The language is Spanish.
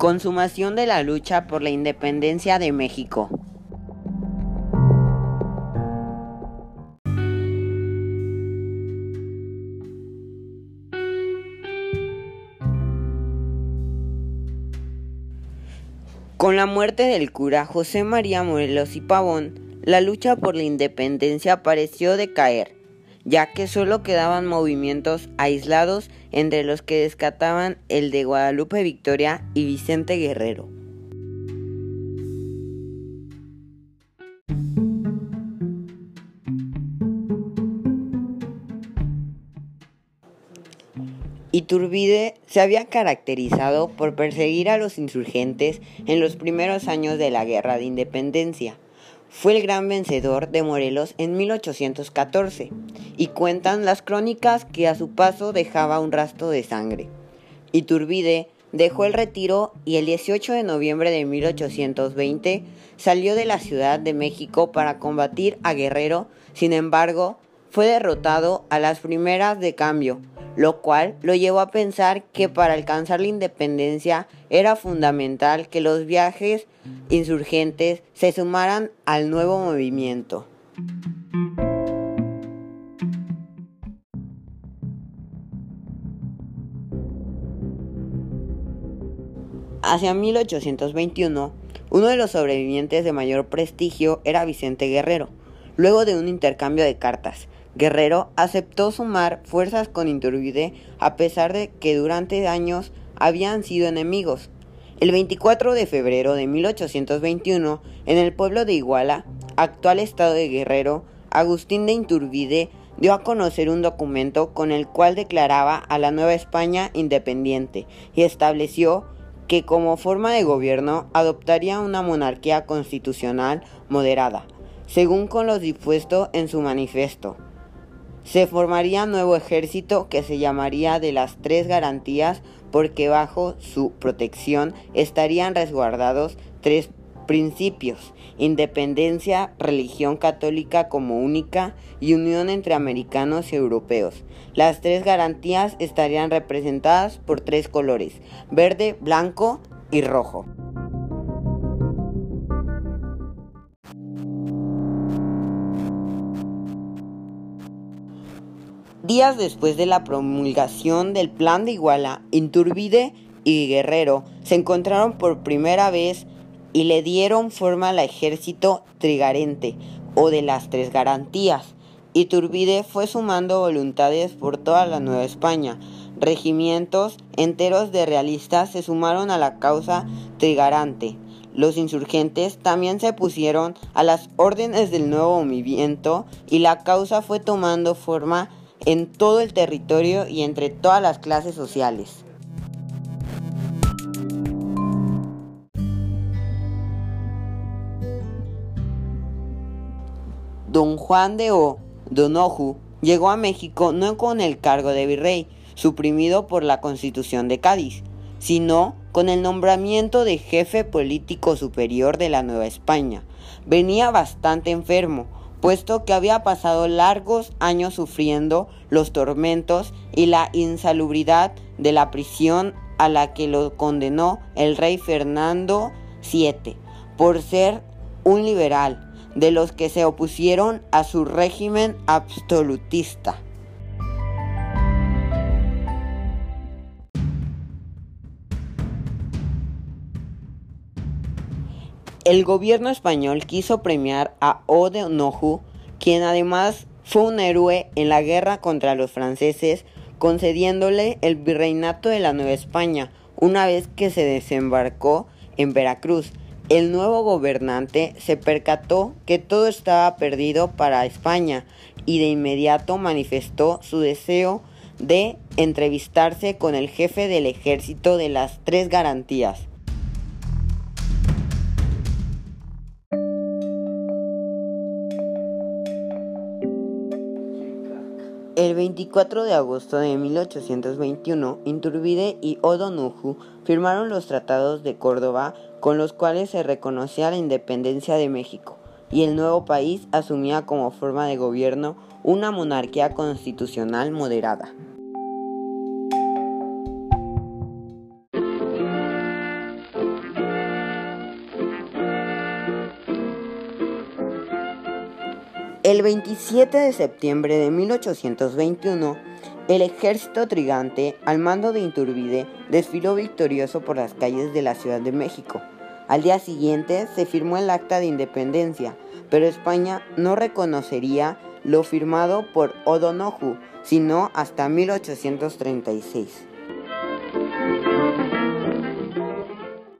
Consumación de la lucha por la independencia de México. Con la muerte del cura José María Morelos y Pavón, la lucha por la independencia pareció decaer, ya que solo quedaban movimientos aislados entre los que descataban el de Guadalupe Victoria y Vicente Guerrero. Iturbide se había caracterizado por perseguir a los insurgentes en los primeros años de la Guerra de Independencia. Fue el gran vencedor de Morelos en 1814 y cuentan las crónicas que a su paso dejaba un rastro de sangre. Iturbide dejó el retiro y el 18 de noviembre de 1820 salió de la Ciudad de México para combatir a Guerrero, sin embargo, fue derrotado a las primeras de cambio lo cual lo llevó a pensar que para alcanzar la independencia era fundamental que los viajes insurgentes se sumaran al nuevo movimiento. Hacia 1821, uno de los sobrevivientes de mayor prestigio era Vicente Guerrero, luego de un intercambio de cartas. Guerrero aceptó sumar fuerzas con Iturbide a pesar de que durante años habían sido enemigos. El 24 de febrero de 1821, en el pueblo de Iguala, actual estado de Guerrero, Agustín de Iturbide dio a conocer un documento con el cual declaraba a la Nueva España independiente y estableció que como forma de gobierno adoptaría una monarquía constitucional moderada, según con lo dispuesto en su manifiesto. Se formaría un nuevo ejército que se llamaría de las tres garantías porque bajo su protección estarían resguardados tres principios, independencia, religión católica como única y unión entre americanos y europeos. Las tres garantías estarían representadas por tres colores, verde, blanco y rojo. Días después de la promulgación del Plan de Iguala, Inturbide y Guerrero se encontraron por primera vez y le dieron forma al ejército trigarente o de las tres garantías. Iturbide fue sumando voluntades por toda la Nueva España. Regimientos enteros de realistas se sumaron a la causa trigarante. Los insurgentes también se pusieron a las órdenes del nuevo movimiento y la causa fue tomando forma en todo el territorio y entre todas las clases sociales. Don Juan de O. Donoju llegó a México no con el cargo de virrey, suprimido por la Constitución de Cádiz, sino con el nombramiento de jefe político superior de la Nueva España. Venía bastante enfermo, puesto que había pasado largos años sufriendo los tormentos y la insalubridad de la prisión a la que lo condenó el rey Fernando VII por ser un liberal, de los que se opusieron a su régimen absolutista. El gobierno español quiso premiar a O'Donoghue, quien además fue un héroe en la guerra contra los franceses, concediéndole el virreinato de la Nueva España una vez que se desembarcó en Veracruz. El nuevo gobernante se percató que todo estaba perdido para España y de inmediato manifestó su deseo de entrevistarse con el jefe del ejército de las tres garantías, El 24 de agosto de 1821, Inturbide y O'Donoghue firmaron los tratados de Córdoba con los cuales se reconocía la independencia de México y el nuevo país asumía como forma de gobierno una monarquía constitucional moderada. El 27 de septiembre de 1821, el ejército trigante, al mando de Iturbide, desfiló victorioso por las calles de la Ciudad de México. Al día siguiente se firmó el Acta de Independencia, pero España no reconocería lo firmado por O'Donoghue, sino hasta 1836.